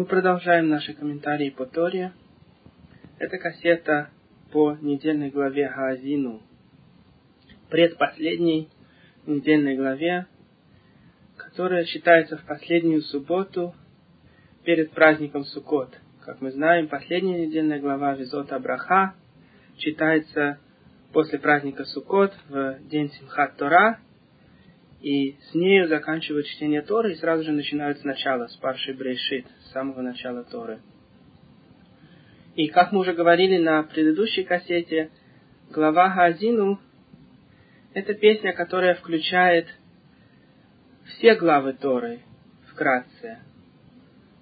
Мы продолжаем наши комментарии по Торе. Это кассета по недельной главе Хаазину, предпоследней недельной главе, которая считается в последнюю субботу перед праздником Суккот. Как мы знаем, последняя недельная глава Визота Абраха читается после праздника Суккот в день Симхат Тора, и с нею заканчивают чтение Торы и сразу же начинают сначала, с Парши Брейшит, с самого начала Торы. И как мы уже говорили на предыдущей кассете, глава Газину – это песня, которая включает все главы Торы вкратце.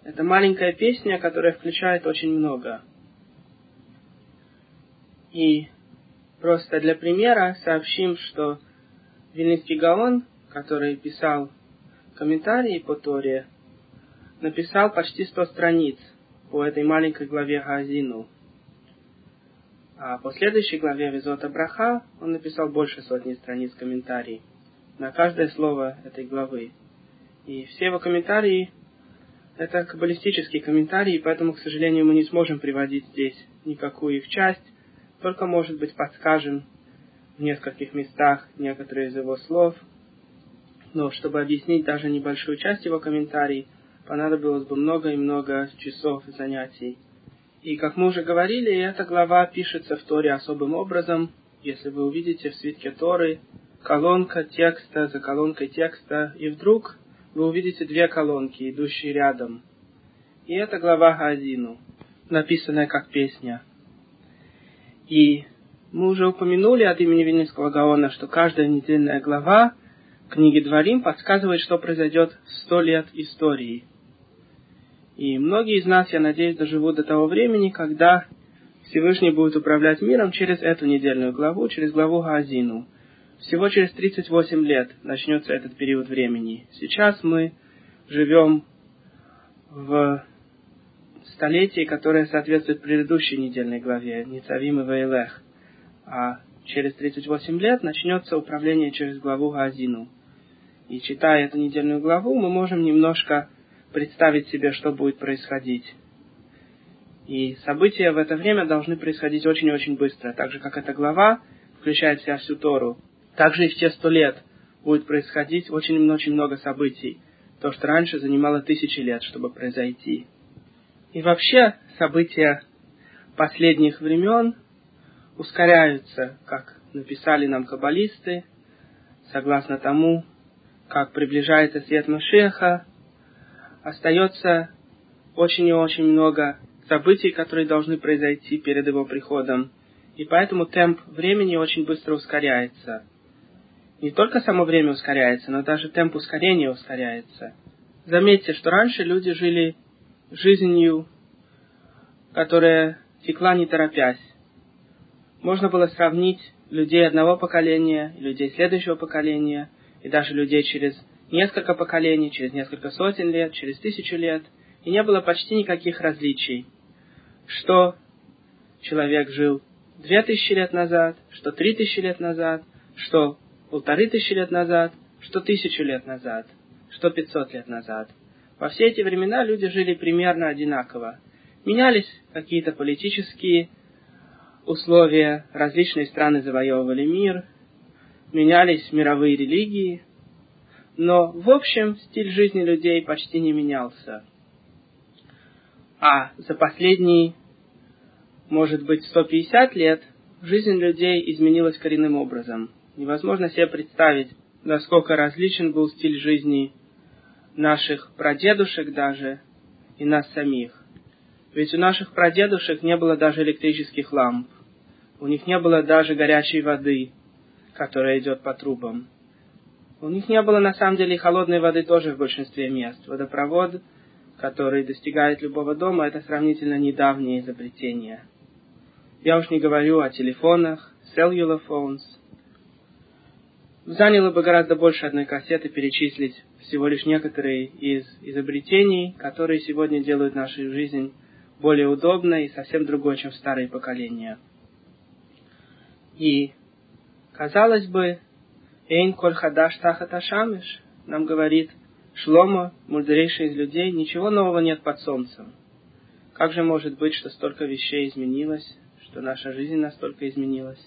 Это маленькая песня, которая включает очень много. И просто для примера сообщим, что Вильнинский Гаон, который писал комментарии по Торе, написал почти 100 страниц по этой маленькой главе Газину. А по следующей главе Визота Браха он написал больше сотни страниц комментариев на каждое слово этой главы. И все его комментарии – это каббалистические комментарии, поэтому, к сожалению, мы не сможем приводить здесь никакую их часть, только, может быть, подскажем в нескольких местах некоторые из его слов. Но чтобы объяснить даже небольшую часть его комментариев, понадобилось бы много и много часов занятий. И, как мы уже говорили, эта глава пишется в Торе особым образом. Если вы увидите в свитке Торы колонка текста за колонкой текста, и вдруг вы увидите две колонки, идущие рядом. И это глава Газину, написанная как песня. И мы уже упомянули от имени Вильнинского Гаона, что каждая недельная глава книги Дворим подсказывает, что произойдет сто лет истории. И многие из нас, я надеюсь, доживут до того времени, когда Всевышний будет управлять миром через эту недельную главу, через главу Газину – всего через 38 лет начнется этот период времени. Сейчас мы живем в столетии, которое соответствует предыдущей недельной главе Ницавим и Вейлех. А через 38 лет начнется управление через главу Газину. И читая эту недельную главу, мы можем немножко представить себе, что будет происходить. И события в это время должны происходить очень-очень быстро, так же как эта глава включает в себя всю Тору. Также и в те сто лет будет происходить очень-очень много событий, то, что раньше занимало тысячи лет, чтобы произойти. И вообще события последних времен ускоряются, как написали нам каббалисты, согласно тому, как приближается свет Машеха, остается очень и очень много событий, которые должны произойти перед его приходом. И поэтому темп времени очень быстро ускоряется – не только само время ускоряется, но даже темп ускорения ускоряется. Заметьте, что раньше люди жили жизнью, которая текла не торопясь. Можно было сравнить людей одного поколения, людей следующего поколения, и даже людей через несколько поколений, через несколько сотен лет, через тысячу лет, и не было почти никаких различий. Что человек жил две тысячи лет назад, что три тысячи лет назад, что полторы тысячи лет назад, что тысячу лет назад, что пятьсот лет назад. Во все эти времена люди жили примерно одинаково. Менялись какие-то политические условия, различные страны завоевывали мир, менялись мировые религии, но в общем стиль жизни людей почти не менялся. А за последние, может быть, 150 лет жизнь людей изменилась коренным образом – Невозможно себе представить, насколько различен был стиль жизни наших прадедушек даже и нас самих. Ведь у наших прадедушек не было даже электрических ламп. У них не было даже горячей воды, которая идет по трубам. У них не было на самом деле холодной воды тоже в большинстве мест. Водопровод, который достигает любого дома, это сравнительно недавнее изобретение. Я уж не говорю о телефонах, cellular phones, Заняло бы гораздо больше одной кассеты перечислить всего лишь некоторые из изобретений, которые сегодня делают нашу жизнь более удобной и совсем другой, чем старые поколения. И, казалось бы, Эйн коль хадаш тахат ашамиш нам говорит, Шлома, мудрейший из людей, ничего нового нет под солнцем. Как же может быть, что столько вещей изменилось, что наша жизнь настолько изменилась?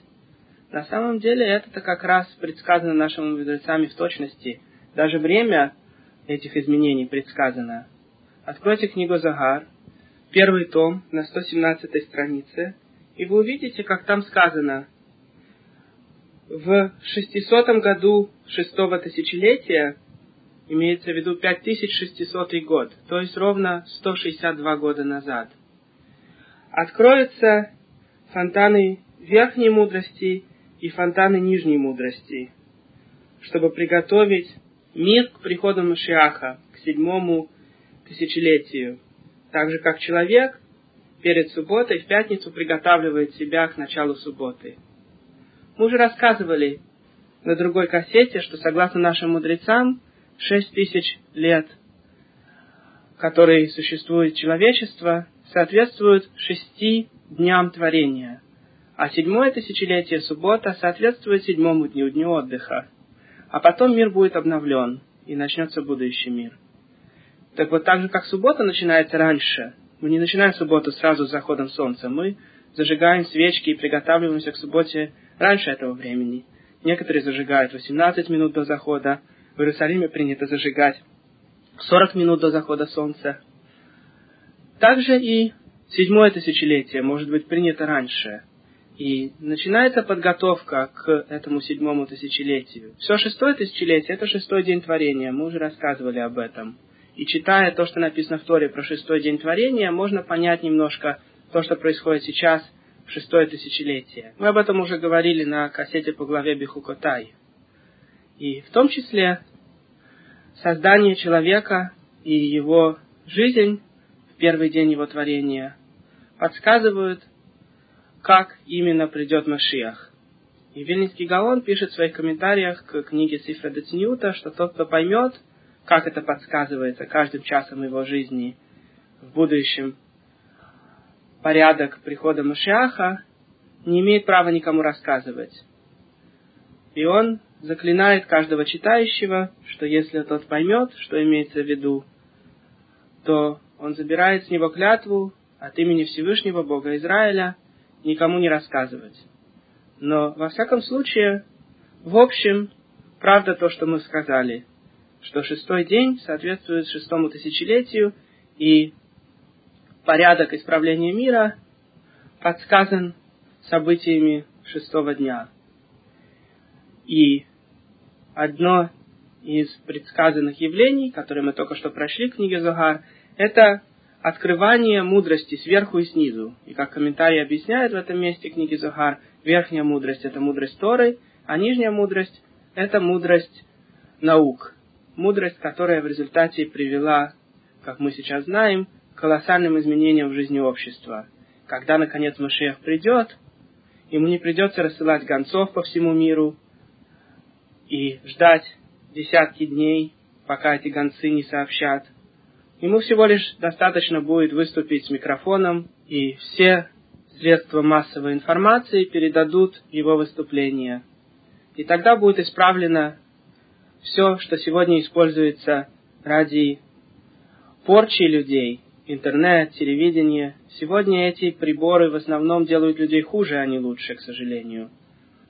На самом деле это как раз предсказано нашими мудрецами в точности. Даже время этих изменений предсказано. Откройте книгу Загар, первый том на 117 странице, и вы увидите, как там сказано, в 600 году шестого тысячелетия, имеется в виду 5600 год, то есть ровно 162 года назад, откроются фонтаны верхней мудрости и фонтаны нижней мудрости, чтобы приготовить мир к приходу Машиаха, к седьмому тысячелетию. Так же, как человек перед субботой в пятницу приготавливает себя к началу субботы. Мы уже рассказывали на другой кассете, что согласно нашим мудрецам, шесть тысяч лет, которые существует человечество, соответствуют шести дням творения. А седьмое тысячелетие, суббота, соответствует седьмому дню, дню отдыха. А потом мир будет обновлен, и начнется будущий мир. Так вот, так же, как суббота начинается раньше, мы не начинаем субботу сразу с заходом солнца, мы зажигаем свечки и приготавливаемся к субботе раньше этого времени. Некоторые зажигают 18 минут до захода, в Иерусалиме принято зажигать 40 минут до захода солнца. Также и седьмое тысячелетие может быть принято раньше. И начинается подготовка к этому седьмому тысячелетию. Все шестое тысячелетие – это шестой день творения, мы уже рассказывали об этом – и читая то, что написано в Торе про шестой день творения, можно понять немножко то, что происходит сейчас шестое тысячелетие. Мы об этом уже говорили на кассете по главе Бихукотай. И в том числе создание человека и его жизнь в первый день его творения подсказывают, как именно придет Машиах. И Вильнинский Гаон пишет в своих комментариях к книге Сифра Децнюта, что тот, кто поймет – как это подсказывается каждым часом его жизни в будущем, порядок прихода Машиаха, не имеет права никому рассказывать. И он заклинает каждого читающего, что если тот поймет, что имеется в виду, то он забирает с него клятву от имени Всевышнего Бога Израиля никому не рассказывать. Но, во всяком случае, в общем, правда то, что мы сказали – что шестой день соответствует шестому тысячелетию, и порядок исправления мира подсказан событиями шестого дня. И одно из предсказанных явлений, которые мы только что прошли в книге Загар, это открывание мудрости сверху и снизу. И как комментарий объясняет в этом месте книги Загар, верхняя мудрость – это мудрость Торы, а нижняя мудрость – это мудрость наук, мудрость, которая в результате привела, как мы сейчас знаем, колоссальным изменениям в жизни общества. Когда, наконец, Машех придет, ему не придется рассылать гонцов по всему миру и ждать десятки дней, пока эти гонцы не сообщат. Ему всего лишь достаточно будет выступить с микрофоном, и все средства массовой информации передадут его выступление. И тогда будет исправлена все, что сегодня используется ради порчи людей, интернет, телевидение, сегодня эти приборы в основном делают людей хуже, а не лучше, к сожалению.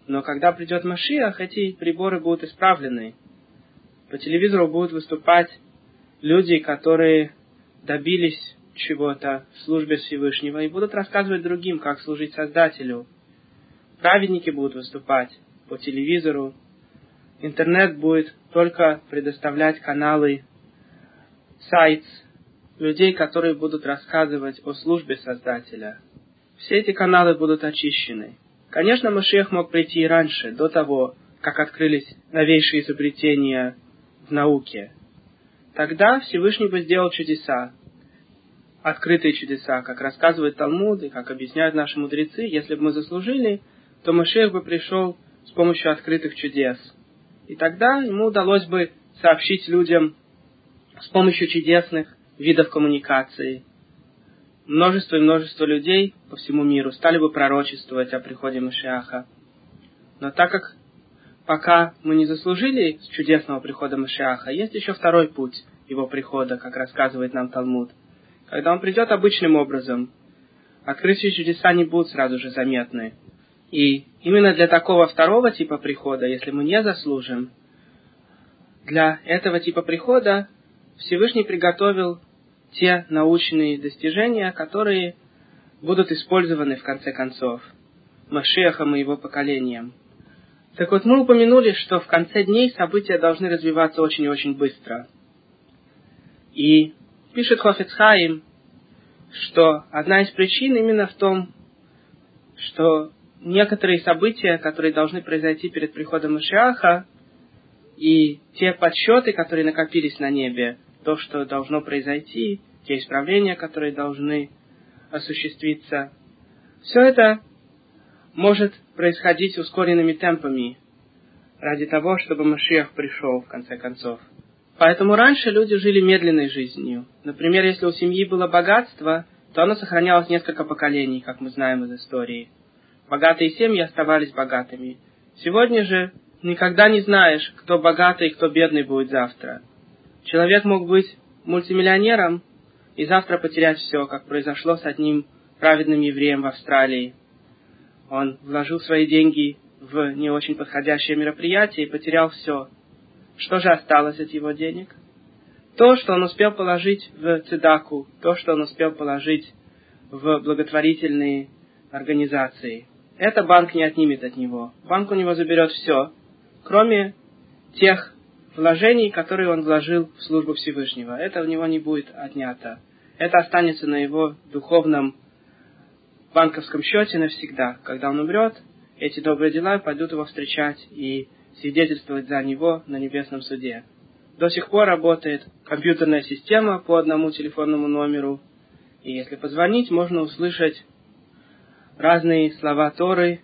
Но когда придет Машиах, эти приборы будут исправлены. По телевизору будут выступать люди, которые добились чего-то в службе Всевышнего и будут рассказывать другим, как служить Создателю. Праведники будут выступать по телевизору, интернет будет только предоставлять каналы, сайт, людей, которые будут рассказывать о службе Создателя. Все эти каналы будут очищены. Конечно, Машех мог прийти и раньше, до того, как открылись новейшие изобретения в науке. Тогда Всевышний бы сделал чудеса, открытые чудеса, как рассказывает Талмуд и как объясняют наши мудрецы. Если бы мы заслужили, то Машех бы пришел с помощью открытых чудес – и тогда ему удалось бы сообщить людям с помощью чудесных видов коммуникации. Множество и множество людей по всему миру стали бы пророчествовать о приходе Машиаха. Но так как пока мы не заслужили чудесного прихода Машиаха, есть еще второй путь. его прихода, как рассказывает нам Талмуд. Когда он придет обычным образом, открытие чудеса не будут сразу же заметны. И именно для такого второго типа прихода, если мы не заслужим, для этого типа прихода Всевышний приготовил те научные достижения, которые будут использованы в конце концов Машехом и его поколением. Так вот, мы упомянули, что в конце дней события должны развиваться очень и очень быстро. И пишет Хофицхайм, что одна из причин именно в том, что некоторые события, которые должны произойти перед приходом Машиаха, и те подсчеты, которые накопились на небе, то, что должно произойти, те исправления, которые должны осуществиться, все это может происходить ускоренными темпами ради того, чтобы Машиах пришел в конце концов. Поэтому раньше люди жили медленной жизнью. Например, если у семьи было богатство, то оно сохранялось несколько поколений, как мы знаем из истории. Богатые семьи оставались богатыми. Сегодня же никогда не знаешь, кто богатый и кто бедный будет завтра. Человек мог быть мультимиллионером и завтра потерять все, как произошло с одним праведным евреем в Австралии. Он вложил свои деньги в не очень подходящее мероприятие и потерял все. Что же осталось от его денег? То, что он успел положить в цедаку, то, что он успел положить в благотворительные организации. Это банк не отнимет от него. Банк у него заберет все, кроме тех вложений, которые он вложил в службу Всевышнего. Это у него не будет отнято. Это останется на его духовном банковском счете навсегда. Когда он умрет, эти добрые дела пойдут его встречать и свидетельствовать за него на небесном суде. До сих пор работает компьютерная система по одному телефонному номеру, и если позвонить, можно услышать разные слова Торы.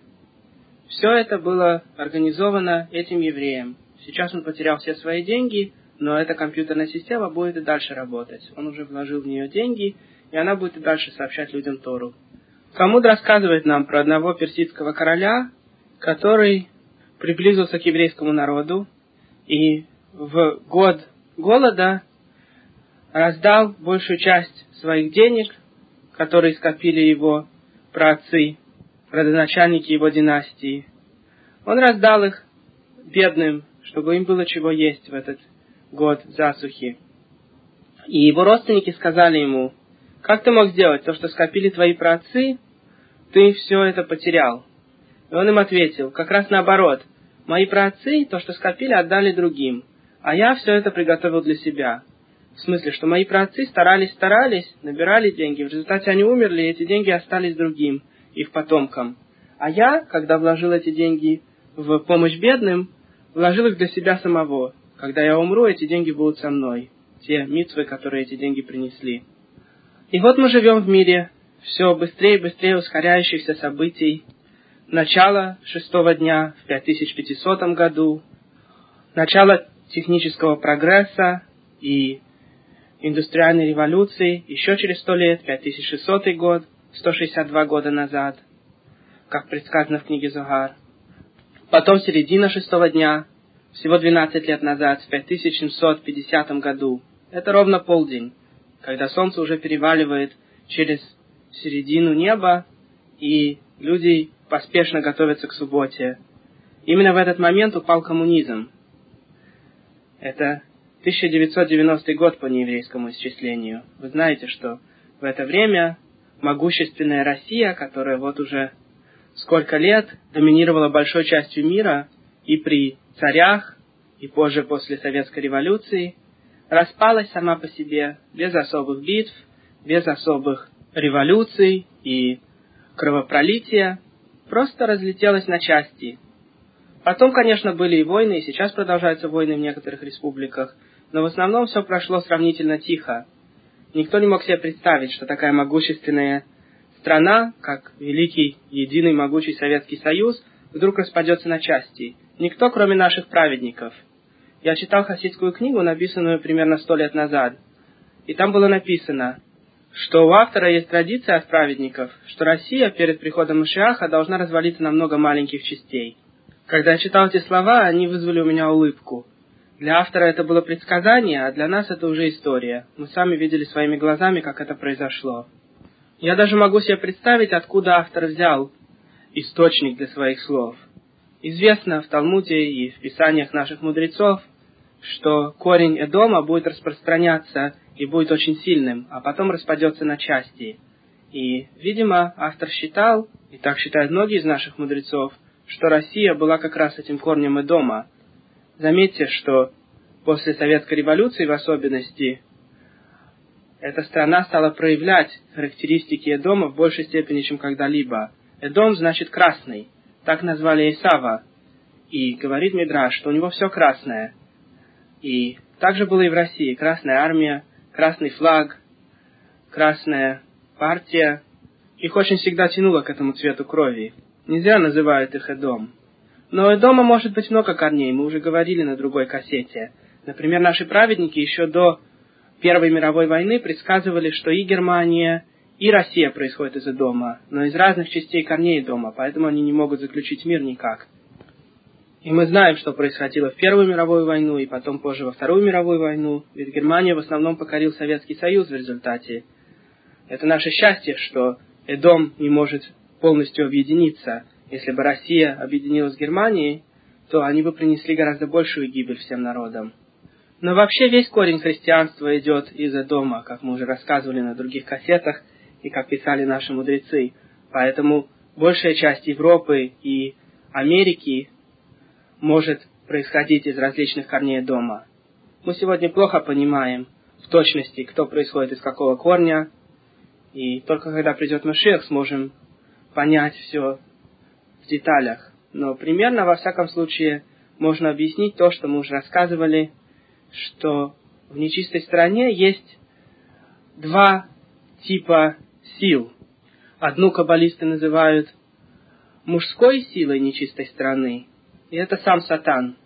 Все это было организовано этим евреем. Сейчас он потерял все свои деньги, но эта компьютерная система будет и дальше работать. Он уже вложил в нее деньги, и она будет и дальше сообщать людям Тору. Талмуд рассказывает нам про одного персидского короля, который приблизился к еврейскому народу и в год голода раздал большую часть своих денег, которые скопили его праотцы, родоначальники его династии. Он раздал их бедным, чтобы им было чего есть в этот год засухи. И его родственники сказали ему, как ты мог сделать то, что скопили твои праотцы, ты все это потерял. И он им ответил, как раз наоборот, мои праотцы то, что скопили, отдали другим, а я все это приготовил для себя. В смысле, что мои праотцы старались-старались, набирали деньги, в результате они умерли, и эти деньги остались другим, их потомкам. А я, когда вложил эти деньги в помощь бедным, вложил их для себя самого. Когда я умру, эти деньги будут со мной. Те митвы, которые эти деньги принесли. И вот мы живем в мире все быстрее и быстрее ускоряющихся событий. Начало шестого дня в 5500 году, начало технического прогресса и индустриальной революции еще через сто лет, 5600 год, 162 года назад, как предсказано в книге Зогар. Потом середина шестого дня, всего 12 лет назад, в 5750 году. Это ровно полдень, когда солнце уже переваливает через середину неба, и люди поспешно готовятся к субботе. Именно в этот момент упал коммунизм. Это 1990 год по нееврейскому исчислению. Вы знаете, что в это время могущественная Россия, которая вот уже сколько лет доминировала большой частью мира и при царях, и позже после Советской революции, распалась сама по себе, без особых битв, без особых революций и кровопролития, просто разлетелась на части. Потом, конечно, были и войны, и сейчас продолжаются войны в некоторых республиках, но в основном все прошло сравнительно тихо. Никто не мог себе представить, что такая могущественная страна, как великий, единый, могучий Советский Союз, вдруг распадется на части. Никто, кроме наших праведников. Я читал хасидскую книгу, написанную примерно сто лет назад, и там было написано, что у автора есть традиция от праведников, что Россия перед приходом Машиаха должна развалиться на много маленьких частей. Когда я читал эти слова, они вызвали у меня улыбку. Для автора это было предсказание, а для нас это уже история. Мы сами видели своими глазами, как это произошло. Я даже могу себе представить, откуда автор взял источник для своих слов. Известно в Талмуде и в писаниях наших мудрецов, что корень Эдома будет распространяться и будет очень сильным, а потом распадется на части. И, видимо, автор считал, и так считают многие из наших мудрецов, что Россия была как раз этим корнем Эдома. Заметьте, что после Советской революции в особенности эта страна стала проявлять характеристики Эдома в большей степени, чем когда-либо. Эдом значит красный. Так назвали Исава. И говорит Мидраш, что у него все красное. И так же было и в России. Красная армия, красный флаг, красная партия. Их очень всегда тянуло к этому цвету крови. Нельзя называют их Эдом. Но Эдома может быть много корней, мы уже говорили на другой кассете. Например, наши праведники еще до Первой мировой войны предсказывали, что и Германия, и Россия происходят из Эдома, но из разных частей корней дома, поэтому они не могут заключить мир никак. И мы знаем, что происходило в Первую мировую войну и потом позже во Вторую мировую войну, ведь Германия в основном покорил Советский Союз в результате. Это наше счастье, что Эдом не может полностью объединиться. Если бы Россия объединилась с Германией, то они бы принесли гораздо большую гибель всем народам. Но вообще весь корень христианства идет из-за дома, как мы уже рассказывали на других кассетах и как писали наши мудрецы. Поэтому большая часть Европы и Америки может происходить из различных корней дома. Мы сегодня плохо понимаем в точности, кто происходит из какого корня, и только когда придет Машех, сможем понять все в деталях. Но примерно, во всяком случае, можно объяснить то, что мы уже рассказывали – что в нечистой стороне есть два типа сил. Одну каббалисты называют мужской силой нечистой стороны, и это сам сатан,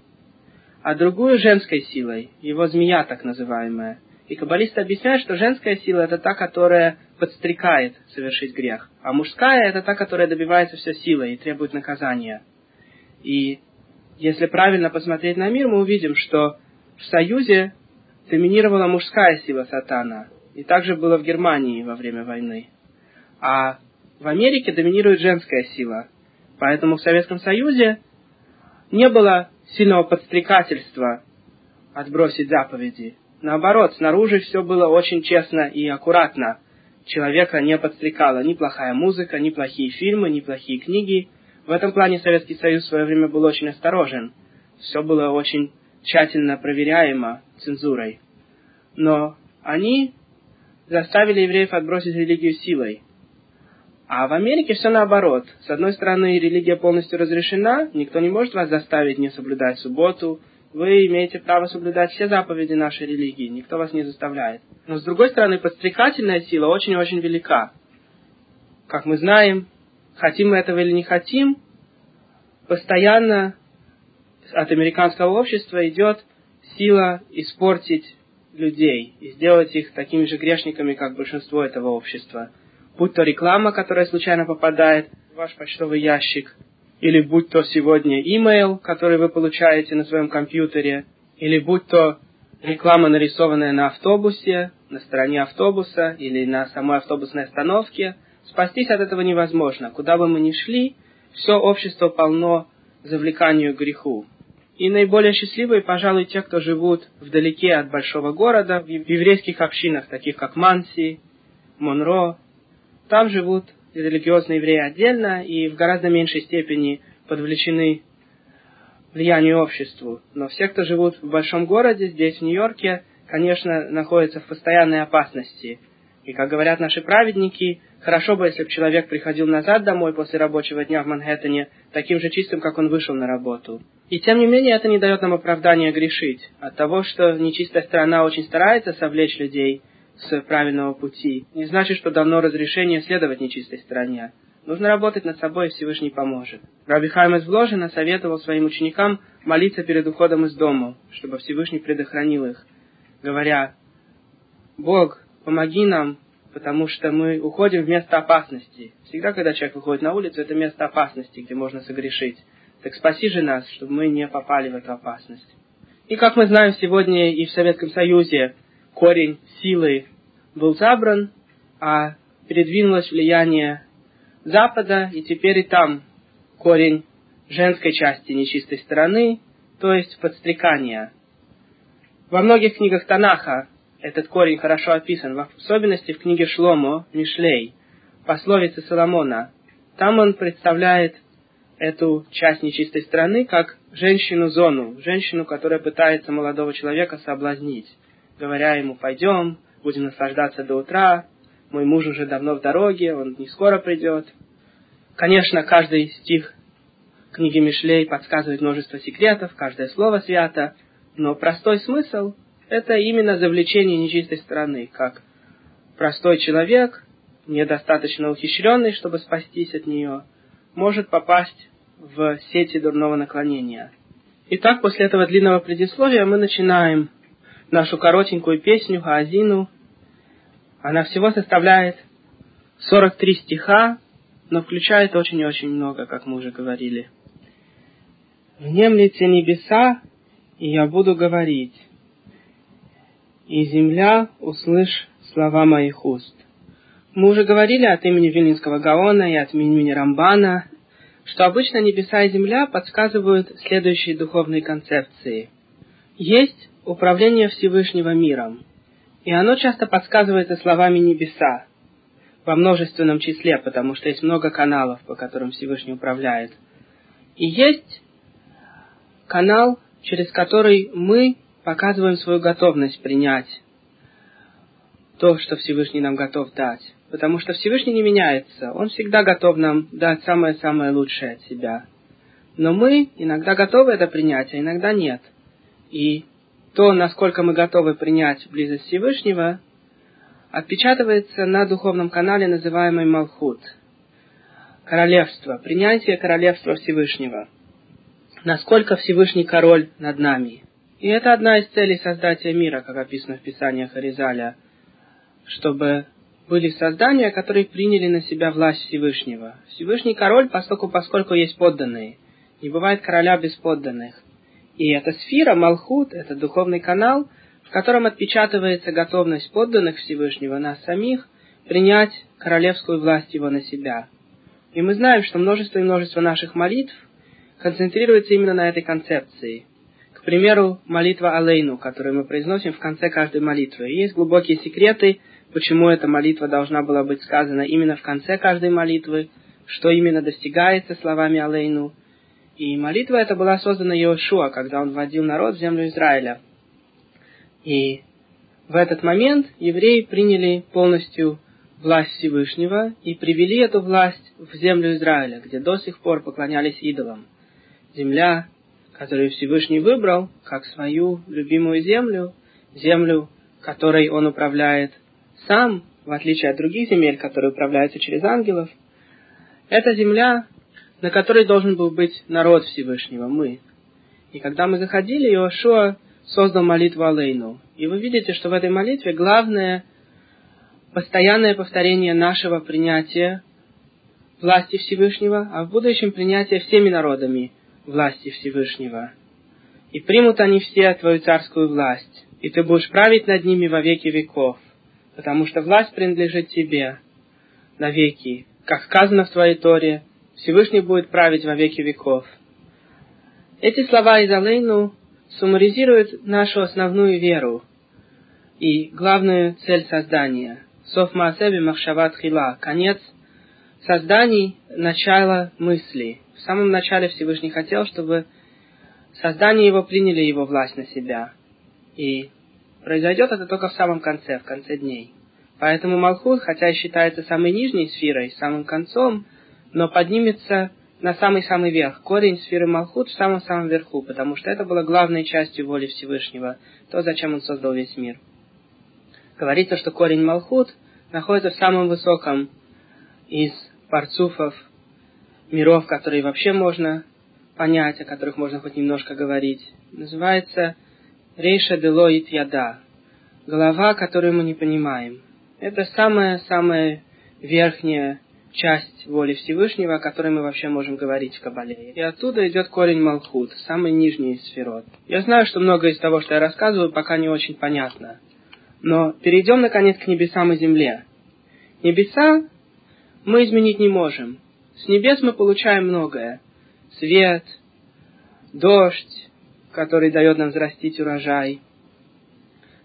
а другую женской силой, его змея так называемая. И каббалисты объясняют, что женская сила это та, которая подстрекает совершить грех, а мужская это та, которая добивается все силой и требует наказания. И если правильно посмотреть на мир, мы увидим, что в Союзе доминировала мужская сила сатана, и также было в Германии во время войны. А в Америке доминирует женская сила. Поэтому в Советском Союзе не было сильного подстрекательства отбросить заповеди. Наоборот, снаружи все было очень честно и аккуратно. Человека не подстрекала ни плохая музыка, ни плохие фильмы, ни плохие книги. В этом плане Советский Союз в свое время был очень осторожен. Все было очень тщательно проверяемо цензурой. Но они заставили евреев отбросить религию силой. А в Америке все наоборот. С одной стороны, религия полностью разрешена, никто не может вас заставить не соблюдать субботу, вы имеете право соблюдать все заповеди нашей религии, никто вас не заставляет. Но с другой стороны, подстрекательная сила очень-очень велика. Как мы знаем, хотим мы этого или не хотим, постоянно от американского общества идет сила испортить людей и сделать их такими же грешниками, как большинство этого общества. Будь то реклама, которая случайно попадает в ваш почтовый ящик, или будь то сегодня имейл, который вы получаете на своем компьютере, или будь то реклама, нарисованная на автобусе, на стороне автобуса или на самой автобусной остановке, спастись от этого невозможно. Куда бы мы ни шли, все общество полно завлеканию греху. И наиболее счастливые, пожалуй, те, кто живут вдалеке от большого города, в еврейских общинах, таких как Манси, Монро. Там живут религиозные евреи отдельно и в гораздо меньшей степени подвлечены влиянию обществу. Но все, кто живут в большом городе, здесь, в Нью-Йорке, конечно, находятся в постоянной опасности. И, как говорят наши праведники, хорошо бы, если бы человек приходил назад домой после рабочего дня в Манхэттене таким же чистым, как он вышел на работу. И тем не менее это не дает нам оправдания грешить. От того, что нечистая сторона очень старается совлечь людей с правильного пути, не значит, что давно разрешение следовать нечистой стороне. Нужно работать над собой, и Всевышний поможет. Раби Хайм из Вложина советовал своим ученикам молиться перед уходом из дома, чтобы Всевышний предохранил их, говоря, «Бог, помоги нам, потому что мы уходим в место опасности. Всегда, когда человек выходит на улицу, это место опасности, где можно согрешить. Так спаси же нас, чтобы мы не попали в эту опасность. И как мы знаем, сегодня и в Советском Союзе корень силы был забран, а передвинулось влияние Запада, и теперь и там корень женской части нечистой стороны, то есть подстрекания. Во многих книгах Танаха этот корень хорошо описан, в особенности в книге Шломо, Мишлей, пословицы Соломона. Там он представляет эту часть нечистой стороны как женщину-зону, женщину, которая пытается молодого человека соблазнить, говоря ему «пойдем, будем наслаждаться до утра, мой муж уже давно в дороге, он не скоро придет». Конечно, каждый стих книги Мишлей подсказывает множество секретов, каждое слово свято, но простой смысл – это именно завлечение нечистой стороны, как простой человек, недостаточно ухищренный, чтобы спастись от нее, может попасть в сети дурного наклонения. Итак, после этого длинного предисловия мы начинаем нашу коротенькую песню Хаазину. Она всего составляет 43 стиха, но включает очень и очень много, как мы уже говорили. «Внемлите небеса, и я буду говорить, и земля услышь слова моих уст». Мы уже говорили от имени Вильнинского Гаона и от имени Рамбана, что обычно небеса и земля подсказывают следующие духовные концепции. Есть управление Всевышнего миром, и оно часто подсказывается словами небеса, во множественном числе, потому что есть много каналов, по которым Всевышний управляет. И есть канал, через который мы показываем свою готовность принять то, что Всевышний нам готов дать. Потому что Всевышний не меняется. Он всегда готов нам дать самое-самое лучшее от себя. Но мы иногда готовы это принять, а иногда нет. И то, насколько мы готовы принять близость Всевышнего, отпечатывается на духовном канале, называемый Малхут. Королевство, принятие королевства Всевышнего. Насколько Всевышний король над нами. И это одна из целей создания мира, как описано в Писаниях Аризаля, чтобы были создания, которые приняли на себя власть Всевышнего. Всевышний король, поскольку, поскольку есть подданные. Не бывает короля без подданных. И эта сфера, Малхут, это духовный канал, в котором отпечатывается готовность подданных Всевышнего, нас самих, принять королевскую власть его на себя. И мы знаем, что множество и множество наших молитв концентрируется именно на этой концепции. К примеру, молитва Алейну, которую мы произносим в конце каждой молитвы. Есть глубокие секреты, почему эта молитва должна была быть сказана именно в конце каждой молитвы, что именно достигается словами Алейну. И молитва эта была создана Иошуа, когда он вводил народ в землю Израиля. И в этот момент евреи приняли полностью власть Всевышнего и привели эту власть в землю Израиля, где до сих пор поклонялись идолам. Земля, которую Всевышний выбрал как свою любимую землю, землю, которой он управляет сам, в отличие от других земель, которые управляются через ангелов, это земля, на которой должен был быть народ Всевышнего, мы. И когда мы заходили, Иошуа создал молитву Алейну. И вы видите, что в этой молитве главное постоянное повторение нашего принятия власти Всевышнего, а в будущем принятие всеми народами власти Всевышнего. И примут они все твою царскую власть, и ты будешь править над ними во веки веков потому что власть принадлежит тебе навеки. Как сказано в твоей Торе, Всевышний будет править во веки веков. Эти слова из Алейну суммаризируют нашу основную веру и главную цель создания. Соф Маасеби Махшават Хила. Конец созданий, начало мысли. В самом начале Всевышний хотел, чтобы создание его приняли его власть на себя. И Произойдет это только в самом конце, в конце дней. Поэтому Малхут, хотя и считается самой нижней сферой, самым концом, но поднимется на самый-самый верх. Корень сферы Малхут в самом-самом верху, потому что это было главной частью воли Всевышнего, то, зачем он создал весь мир. Говорится, что корень Малхут находится в самом высоком из парцуфов миров, которые вообще можно понять, о которых можно хоть немножко говорить. Называется Рейша Делоит Яда. Голова, которую мы не понимаем. Это самая-самая верхняя часть воли Всевышнего, о которой мы вообще можем говорить в Кабале. И оттуда идет корень Малхут, самый нижний из сферот. Я знаю, что многое из того, что я рассказываю, пока не очень понятно. Но перейдем, наконец, к небесам и земле. Небеса мы изменить не можем. С небес мы получаем многое. Свет, дождь, который дает нам взрастить урожай.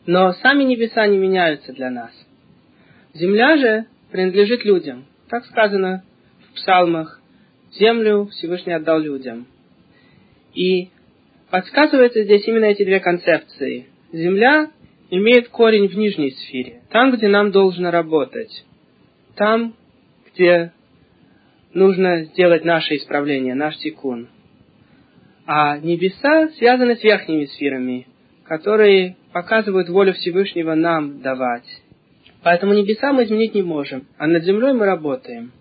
Но сами небеса не меняются для нас. Земля же принадлежит людям. Так сказано в псалмах. Землю Всевышний отдал людям. И подсказывается здесь именно эти две концепции. Земля имеет корень в нижней сфере, там, где нам должно работать, там, где нужно сделать наше исправление, наш тикун. А небеса связаны с верхними сферами, которые показывают волю Всевышнего нам давать. Поэтому небеса мы изменить не можем, а над землей мы работаем.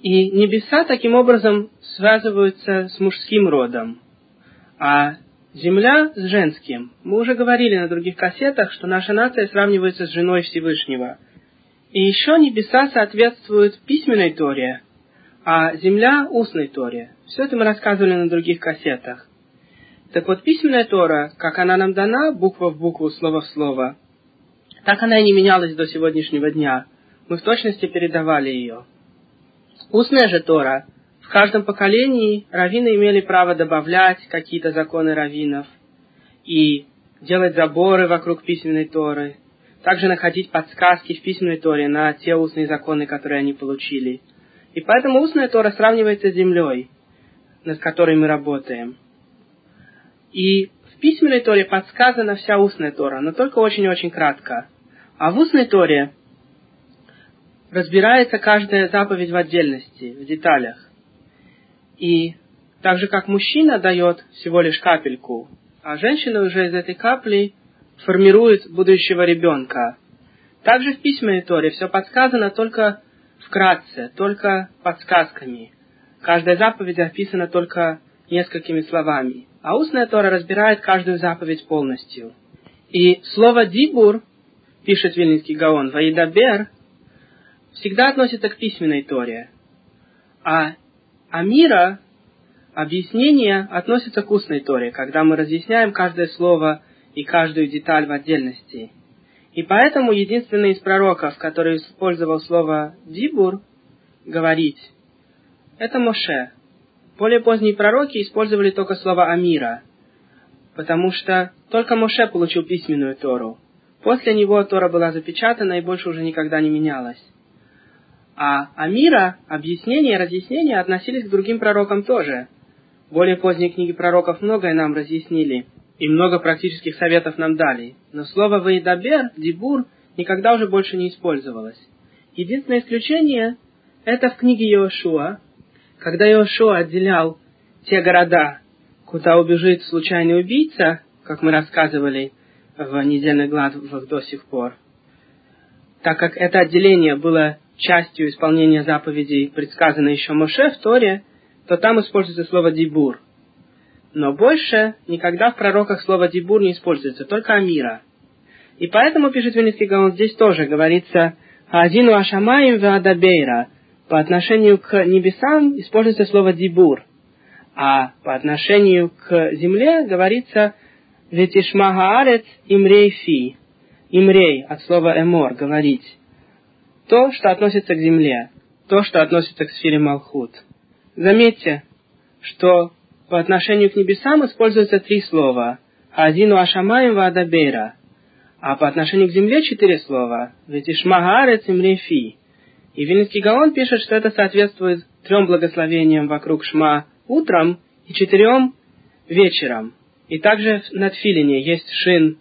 И небеса таким образом связываются с мужским родом, а земля с женским. Мы уже говорили на других кассетах, что наша нация сравнивается с женой Всевышнего. И еще небеса соответствуют письменной Торе, а земля – устной Торе. Все это мы рассказывали на других кассетах. Так вот, письменная Тора, как она нам дана, буква в букву, слово в слово, так она и не менялась до сегодняшнего дня. Мы в точности передавали ее. Устная же Тора, в каждом поколении раввины имели право добавлять какие-то законы раввинов и делать заборы вокруг письменной Торы, также находить подсказки в письменной Торе на те устные законы, которые они получили. И поэтому устная Тора сравнивается с землей, над которой мы работаем. И в письменной Торе подсказана вся устная Тора, но только очень-очень кратко. А в устной Торе разбирается каждая заповедь в отдельности, в деталях. И так же, как мужчина дает всего лишь капельку, а женщина уже из этой капли формирует будущего ребенка. Также в письменной Торе все подсказано только вкратце, только подсказками. Каждая заповедь описана только несколькими словами. А устная Тора разбирает каждую заповедь полностью. И слово «дибур» пишет Вильнинский Гаон, Ваидабер, всегда относится к письменной Торе, а Амира, объяснение, относится к устной Торе, когда мы разъясняем каждое слово и каждую деталь в отдельности. И поэтому единственный из пророков, который использовал слово «дибур», говорить, это Моше. Более поздние пророки использовали только слово «амира», потому что только Моше получил письменную Тору. После него Тора была запечатана и больше уже никогда не менялась. А Амира, объяснения и разъяснения относились к другим пророкам тоже. Более поздние книги пророков многое нам разъяснили, и много практических советов нам дали. Но слово «ваидабер», «дибур» никогда уже больше не использовалось. Единственное исключение – это в книге Иошуа, когда Иошуа отделял те города, куда убежит случайный убийца, как мы рассказывали – в недельных главах до сих пор. Так как это отделение было частью исполнения заповедей, предсказанной еще Моше в Торе, то там используется слово «дибур». Но больше никогда в пророках слово «дибур» не используется, только «амира». И поэтому, пишет Венецкий Гаон, здесь тоже говорится «Азину ашамаим веадабейра». По отношению к небесам используется слово «дибур», а по отношению к земле говорится ведь Ишмагаарец имрей фи, имрей от слова эмор, говорить. То, что относится к земле, то, что относится к сфере Малхут. Заметьте, что по отношению к небесам используются три слова. Азину Ашамаем Вадабейра. А по отношению к земле четыре слова. Ведь Ишмагаарец имрей фи. И Вильнинский Гаон пишет, что это соответствует трем благословениям вокруг Шма утром и четырем вечером. И также на тфилине есть шин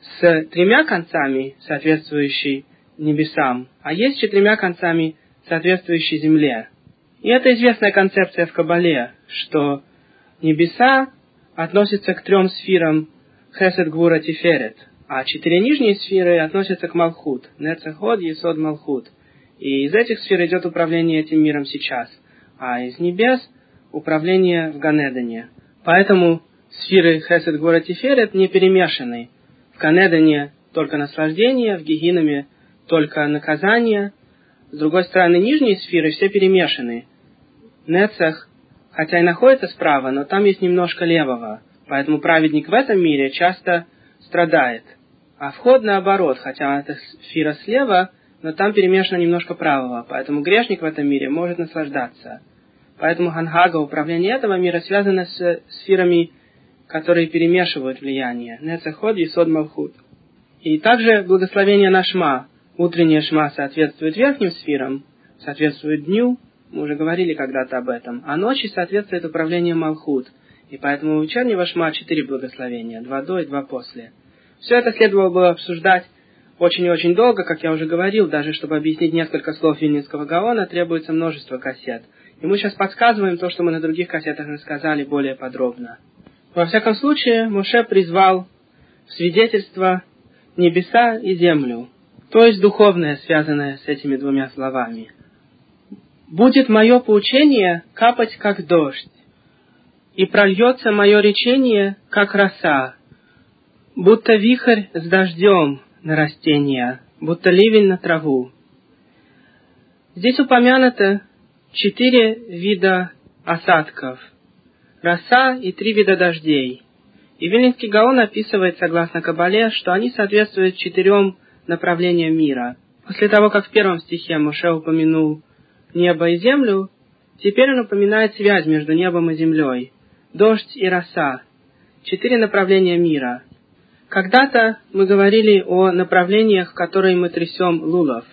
с тремя концами, соответствующий небесам, а есть четырьмя концами, соответствующий земле. И это известная концепция в Кабале, что небеса относятся к трем сферам Хесед, Гвура, Тиферет, а четыре нижние сферы относятся к Малхут, Нецеход, Есод, Малхут. И из этих сфер идет управление этим миром сейчас, а из небес управление в Ганедане. Поэтому сферы Хесед, Гора, Тиферет не перемешаны. В Канедане только наслаждение, в Гигинаме только наказание, С другой стороны, нижние сферы все перемешаны. Нецех, хотя и находится справа, но там есть немножко левого. Поэтому праведник в этом мире часто страдает. А вход наоборот, хотя это сфера слева, но там перемешано немножко правого. Поэтому грешник в этом мире может наслаждаться. Поэтому Ханхага, управление этого мира, связано с сферами, которые перемешивают влияние. Нецеход и Сод. И также благословение на Шма. Утреннее Шма соответствует верхним сферам, соответствует дню, мы уже говорили когда-то об этом, а ночи соответствует управлению Малхут. И поэтому у вечернего Шма четыре благословения, два до и два после. Все это следовало бы обсуждать очень и очень долго, как я уже говорил, даже чтобы объяснить несколько слов Вильнинского Гаона, требуется множество кассет. И мы сейчас подсказываем то, что мы на других кассетах рассказали более подробно. Во всяком случае, Муше призвал в свидетельство небеса и землю, то есть духовное, связанное с этими двумя словами. «Будет мое поучение капать, как дождь, и прольется мое речение, как роса, будто вихрь с дождем на растения, будто ливень на траву». Здесь упомянуто четыре вида осадков, роса и три вида дождей – и Вильнинский Гаон описывает, согласно Кабале, что они соответствуют четырем направлениям мира. После того, как в первом стихе Муше упомянул небо и землю, теперь он упоминает связь между небом и землей, дождь и роса, четыре направления мира. Когда-то мы говорили о направлениях, которые мы трясем лулов.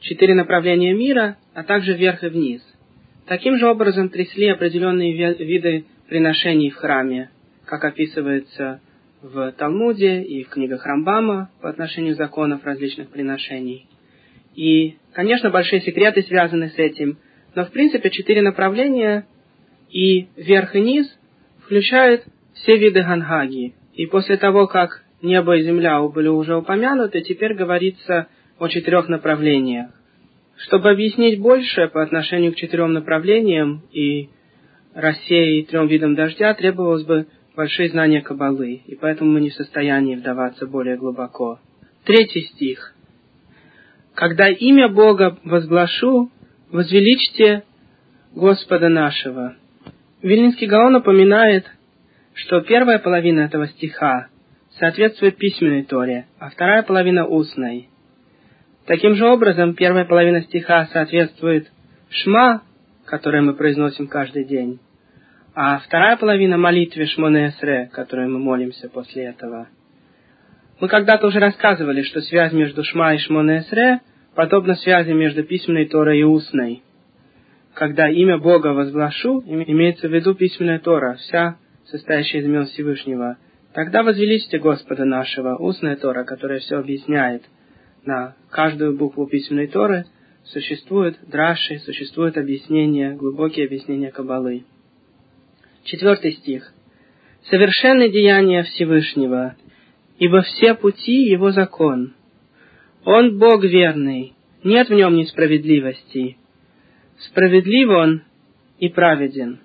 Четыре направления мира, а также вверх и вниз. Таким же образом трясли определенные виды приношений в храме как описывается в Талмуде и в книгах Рамбама по отношению законов различных приношений. И, конечно, большие секреты связаны с этим, но в принципе четыре направления и верх и низ включают все виды гангаги. И после того, как небо и земля были уже упомянуты, теперь говорится о четырех направлениях. Чтобы объяснить больше по отношению к четырем направлениям и росе и трем видам дождя, требовалось бы большие знания Кабалы, и поэтому мы не в состоянии вдаваться более глубоко. Третий стих. «Когда имя Бога возглашу, возвеличьте Господа нашего». Вильнинский Гаон упоминает, что первая половина этого стиха соответствует письменной Торе, а вторая половина устной. Таким же образом, первая половина стиха соответствует Шма, которое мы произносим каждый день, а вторая половина молитвы Шмонесре, которую мы молимся после этого. Мы когда-то уже рассказывали, что связь между Шма и Шмонесре подобна связи между письменной Торой и устной. Когда имя Бога возглашу, имеется в виду письменная Тора, вся состоящая из имен Всевышнего. Тогда возвеличьте Господа нашего, устная Тора, которая все объясняет. На каждую букву письменной Торы существует драши, существует объяснение, глубокие объяснения Кабалы. Четвертый стих. «Совершенны деяния Всевышнего, ибо все пути Его закон. Он Бог верный, нет в нем несправедливости. Справедлив Он и праведен».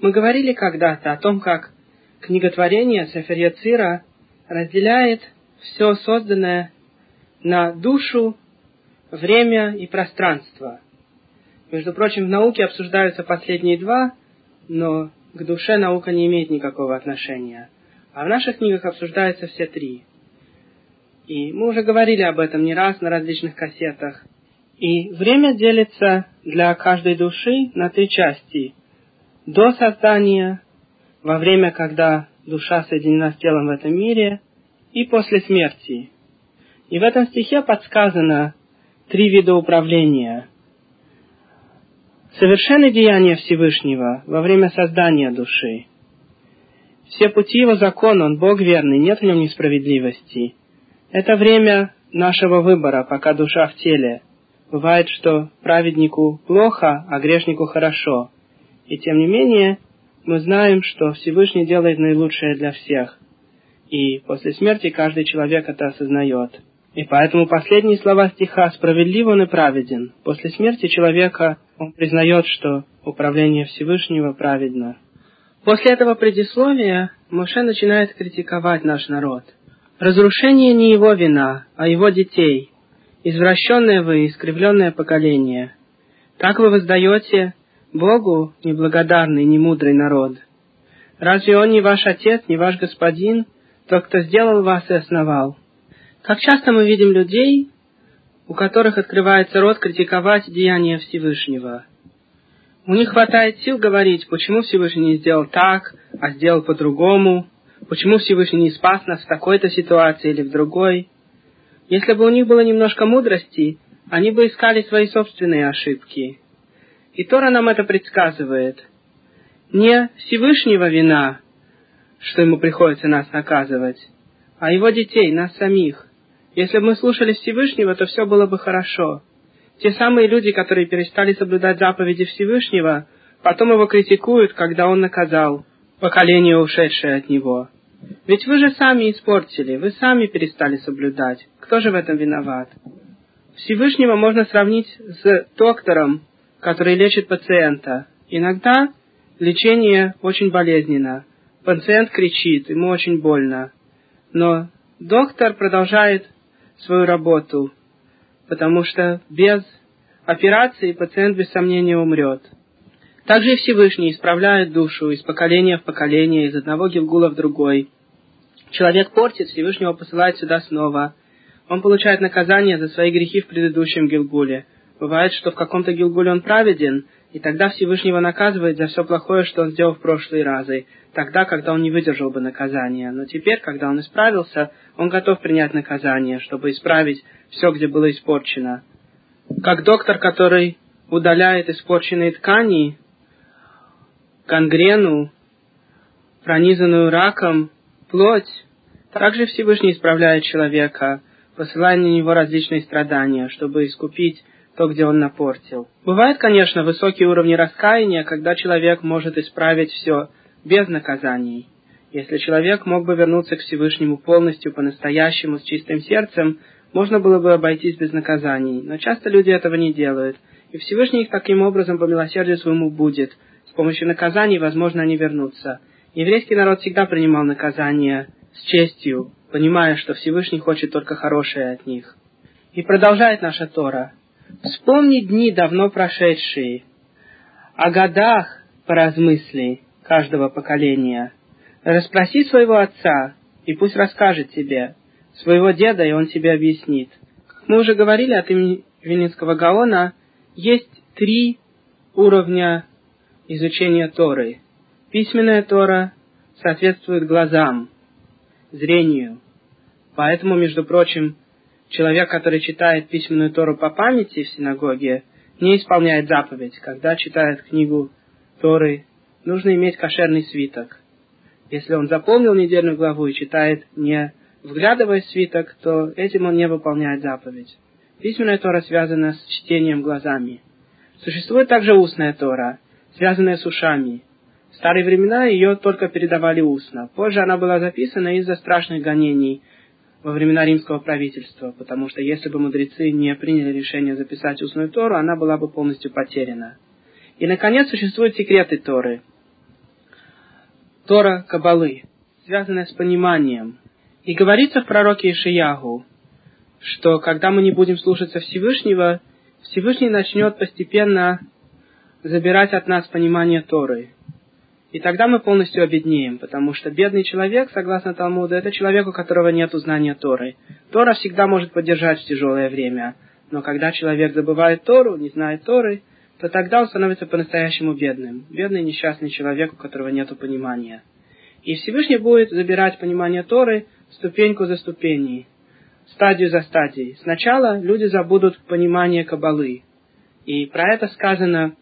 Мы говорили когда-то о том, как книготворение Сефер Цира разделяет все созданное на душу, время и пространство. Между прочим, в науке обсуждаются последние два, но к душе наука не имеет никакого отношения. А в наших книгах обсуждаются все три. И мы уже говорили об этом не раз на различных кассетах. И время делится для каждой души на три части. До создания, во время, когда душа соединена с телом в этом мире, и после смерти. И в этом стихе подсказано три вида управления – совершенны деяния Всевышнего во время создания души. Все пути его закона, он Бог верный, нет в нем несправедливости. Это время нашего выбора, пока душа в теле. Бывает, что праведнику плохо, а грешнику хорошо. И тем не менее, мы знаем, что Всевышний делает наилучшее для всех. И после смерти каждый человек это осознает. И поэтому последние слова стиха «справедлив он и праведен». После смерти человека он признает, что управление Всевышнего праведно. После этого предисловия Моше начинает критиковать наш народ. Разрушение не его вина, а его детей. Извращенное вы, искривленное поколение. Так вы воздаете Богу неблагодарный, немудрый народ. Разве Он не ваш Отец, не ваш Господин, тот, кто сделал вас и основал? Как часто мы видим людей, у которых открывается рот критиковать деяния Всевышнего. У них хватает сил говорить, почему Всевышний не сделал так, а сделал по-другому, почему Всевышний не спас нас в такой-то ситуации или в другой. Если бы у них было немножко мудрости, они бы искали свои собственные ошибки. И Тора нам это предсказывает. Не Всевышнего вина, что ему приходится нас наказывать, а его детей, нас самих. Если бы мы слушали Всевышнего, то все было бы хорошо. Те самые люди, которые перестали соблюдать заповеди Всевышнего, потом его критикуют, когда он наказал поколение, ушедшее от него. Ведь вы же сами испортили, вы сами перестали соблюдать. Кто же в этом виноват? Всевышнего можно сравнить с доктором, который лечит пациента. Иногда лечение очень болезненно. Пациент кричит, ему очень больно. Но доктор продолжает свою работу, потому что без операции пациент без сомнения умрет. Также и Всевышний исправляет душу из поколения в поколение, из одного Гилгула в другой. Человек портит, Всевышнего посылает сюда снова. Он получает наказание за свои грехи в предыдущем Гилгуле. Бывает, что в каком-то Гилгуле он праведен, и тогда Всевышнего наказывает за все плохое, что он сделал в прошлые разы, тогда, когда он не выдержал бы наказания. Но теперь, когда он исправился, он готов принять наказание, чтобы исправить все, где было испорчено. Как доктор, который удаляет испорченные ткани, гангрену, пронизанную раком, плоть, также Всевышний исправляет человека, посылая на него различные страдания, чтобы искупить то, где он напортил. Бывают, конечно, высокие уровни раскаяния, когда человек может исправить все без наказаний. Если человек мог бы вернуться к Всевышнему полностью, по-настоящему, с чистым сердцем, можно было бы обойтись без наказаний. Но часто люди этого не делают, и Всевышний их таким образом по милосердию своему будет. Помощью наказаний, возможно, они вернутся. Еврейский народ всегда принимал наказания с честью, понимая, что Всевышний хочет только хорошее от них. И продолжает наша Тора. Вспомни дни давно прошедшие, о годах поразмысли каждого поколения. Расспроси своего отца, и пусть расскажет тебе, своего деда, и он тебе объяснит. Как мы уже говорили от имени Вильнинского Гаона, есть три уровня изучения Торы. Письменная Тора соответствует глазам, зрению. Поэтому, между прочим, Человек, который читает письменную Тору по памяти в синагоге, не исполняет заповедь. Когда читает книгу Торы, нужно иметь кошерный свиток. Если он запомнил недельную главу и читает не вглядывая в свиток, то этим он не выполняет заповедь. Письменная Тора связана с чтением глазами. Существует также устная Тора, связанная с ушами. В старые времена ее только передавали устно. Позже она была записана из-за страшных гонений – во времена римского правительства, потому что если бы мудрецы не приняли решение записать устную Тору, она была бы полностью потеряна. И, наконец, существуют секреты Торы. Тора Кабалы, связанная с пониманием. И говорится в пророке Ишиягу, что когда мы не будем слушаться Всевышнего, Всевышний начнет постепенно забирать от нас понимание Торы. И тогда мы полностью обеднеем, потому что бедный человек, согласно Талмуду, это человек, у которого нет знания Торы. Тора всегда может поддержать в тяжелое время, но когда человек забывает Тору, не знает Торы, то тогда он становится по-настоящему бедным. Бедный несчастный человек, у которого нет понимания. И Всевышний будет забирать понимание Торы ступеньку за ступеней, стадию за стадией. Сначала люди забудут понимание Кабалы. И про это сказано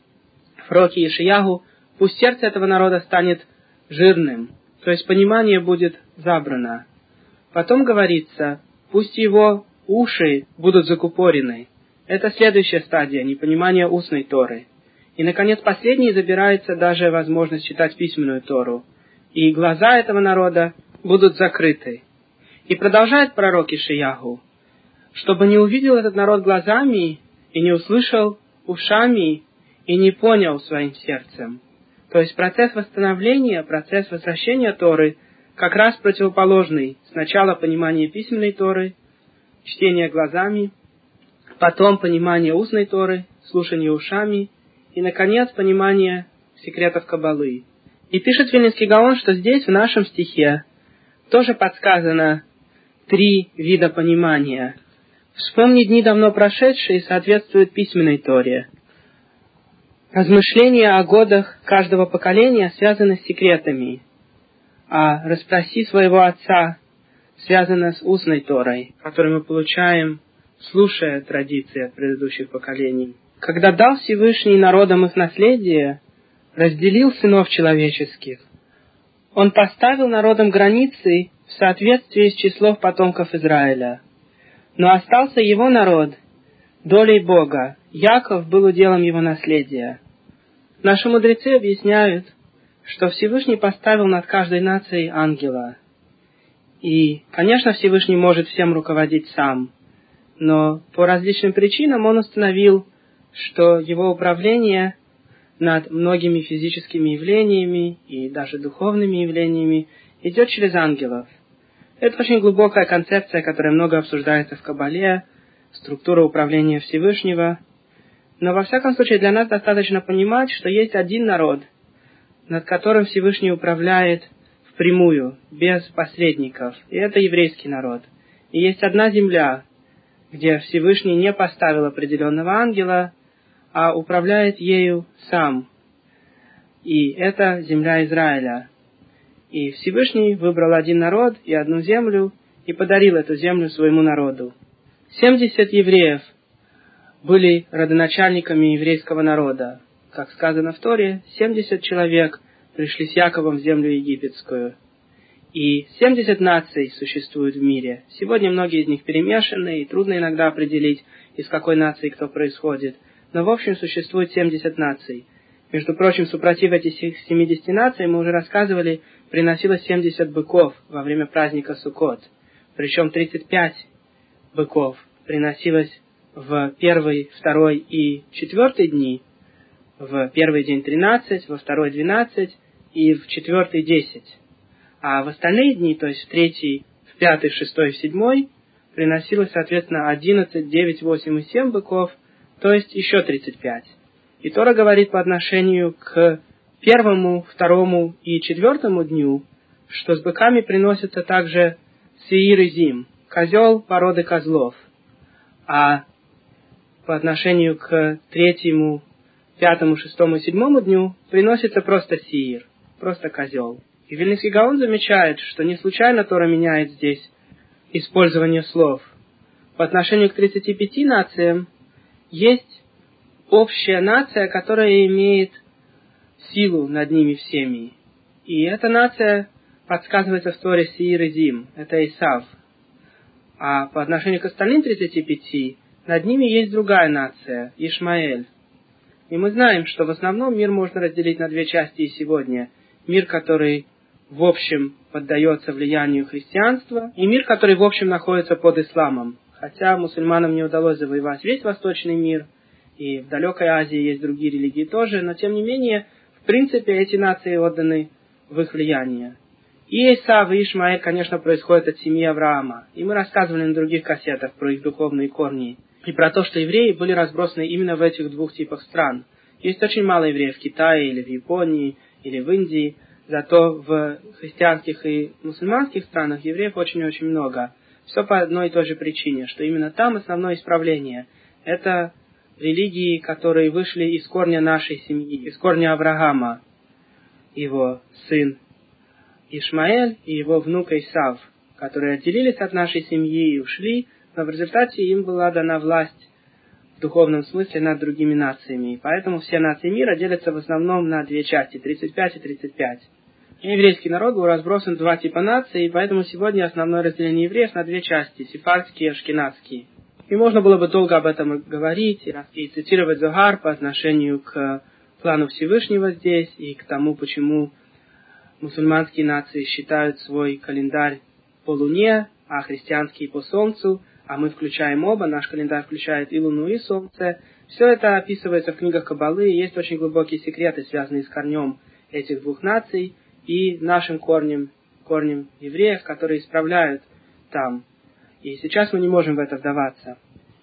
в Роке Ишиягу – Пусть сердце этого народа станет жирным, то есть понимание будет забрано. Потом говорится, пусть его уши будут закупорены. Это следующая стадия непонимания устной Торы. И, наконец, последней забирается даже возможность читать письменную Тору. И глаза этого народа будут закрыты. И продолжает пророк Ишиягу, чтобы не увидел этот народ глазами и не услышал ушами и не понял своим сердцем. То есть процесс восстановления, процесс возвращения Торы как раз противоположный. Сначала понимание письменной Торы, чтение глазами, потом понимание устной Торы, слушание ушами, и, наконец, понимание секретов Кабалы. И пишет Вильнинский Гаон, что здесь, в нашем стихе, тоже подсказано три вида понимания. Вспомни дни давно прошедшие соответствуют письменной Торе. Размышления о годах каждого поколения связаны с секретами, а расспроси своего отца связано с устной Торой, которую мы получаем, слушая традиции от предыдущих поколений. Когда дал Всевышний народам их наследие, разделил сынов человеческих, он поставил народам границы в соответствии с числом потомков Израиля. Но остался его народ, долей Бога. Яков был уделом его наследия. Наши мудрецы объясняют, что Всевышний поставил над каждой нацией ангела. И, конечно, Всевышний может всем руководить сам, но по различным причинам он установил, что его управление над многими физическими явлениями и даже духовными явлениями идет через ангелов. Это очень глубокая концепция, которая много обсуждается в Кабале, структура управления Всевышнего. Но во всяком случае для нас достаточно понимать, что есть один народ, над которым Всевышний управляет впрямую, без посредников. И это еврейский народ. И есть одна земля, где Всевышний не поставил определенного ангела, а управляет ею сам. И это земля Израиля. И Всевышний выбрал один народ и одну землю и подарил эту землю своему народу. Семьдесят евреев были родоначальниками еврейского народа. Как сказано в Торе, семьдесят человек пришли с Яковом в землю египетскую. И семьдесят наций существуют в мире. Сегодня многие из них перемешаны, и трудно иногда определить, из какой нации кто происходит. Но в общем существует семьдесят наций. Между прочим, супротив этих 70 наций, мы уже рассказывали, приносилось 70 быков во время праздника Суккот. Причем 35 быков приносилось в первый, второй и четвертый дни. В первый день 13, во второй 12 и в четвертый 10. А в остальные дни, то есть в третий, в пятый, в шестой, в седьмой, приносилось, соответственно, 11, 9, 8 и 7 быков, то есть еще 35. И Тора говорит по отношению к первому, второму и четвертому дню, что с быками приносится также сеир и зим, козел породы козлов. А по отношению к третьему, пятому, шестому и седьмому дню приносится просто сиир, просто козел. И Вильнинский Гаон замечает, что не случайно Тора меняет здесь использование слов. По отношению к 35 нациям есть общая нация, которая имеет силу над ними всеми. И эта нация подсказывается в Торе Сиир и Зим, это Исав. А по отношению к остальным 35, над ними есть другая нация, Ишмаэль. И мы знаем, что в основном мир можно разделить на две части и сегодня. Мир, который в общем поддается влиянию христианства, и мир, который в общем находится под исламом. Хотя мусульманам не удалось завоевать весь восточный мир, и в далекой Азии есть другие религии тоже, но тем не менее, в принципе, эти нации отданы в их влияние. И Исав и Ишмаэль, конечно, происходят от семьи Авраама. И мы рассказывали на других кассетах про их духовные корни. И про то, что евреи были разбросаны именно в этих двух типах стран. Есть очень мало евреев в Китае, или в Японии, или в Индии. Зато в христианских и мусульманских странах евреев очень-очень много. Все по одной и той же причине, что именно там основное исправление. Это религии, которые вышли из корня нашей семьи, из корня Авраама, его сын Ишмаэль и его внук Исав, которые отделились от нашей семьи и ушли, но в результате им была дана власть в духовном смысле над другими нациями. И поэтому все нации мира делятся в основном на две части, 35 и 35. И еврейский народ был разбросан в два типа наций, и поэтому сегодня основное разделение евреев на две части, сефардские и ашкенадские. И можно было бы долго об этом говорить и цитировать Зогар по отношению к плану Всевышнего здесь и к тому, почему мусульманские нации считают свой календарь по луне, а христианские по солнцу, а мы включаем оба, наш календарь включает и Луну, и Солнце. Все это описывается в книгах Кабалы, и есть очень глубокие секреты, связанные с корнем этих двух наций и нашим корнем, корнем евреев, которые исправляют там. И сейчас мы не можем в это вдаваться.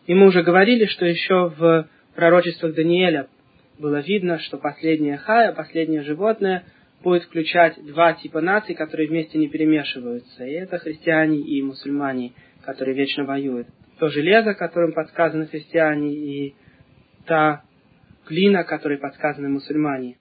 И мы уже говорили, что еще в пророчествах Даниэля было видно, что последняя хая, последнее животное, будет включать два типа наций, которые вместе не перемешиваются. И это христиане и мусульмане который вечно воюет. То железо, которым подсказаны христиане, и та глина, которой подсказаны мусульмане.